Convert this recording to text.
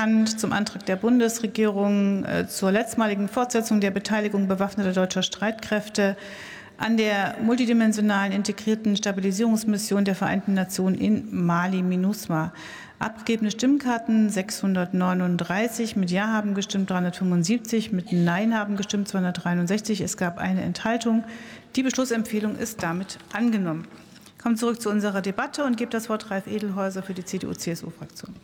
bekannt zum Antrag der Bundesregierung äh, zur letztmaligen Fortsetzung der Beteiligung bewaffneter deutscher Streitkräfte an der multidimensionalen integrierten Stabilisierungsmission der Vereinten Nationen in Mali MINUSMA. Abgegebene Stimmkarten 639, mit Ja haben gestimmt 375, mit Nein haben gestimmt 263. Es gab eine Enthaltung. Die Beschlussempfehlung ist damit angenommen. Ich komme zurück zu unserer Debatte und gebe das Wort Ralf Edelhäuser für die CDU-CSU-Fraktion.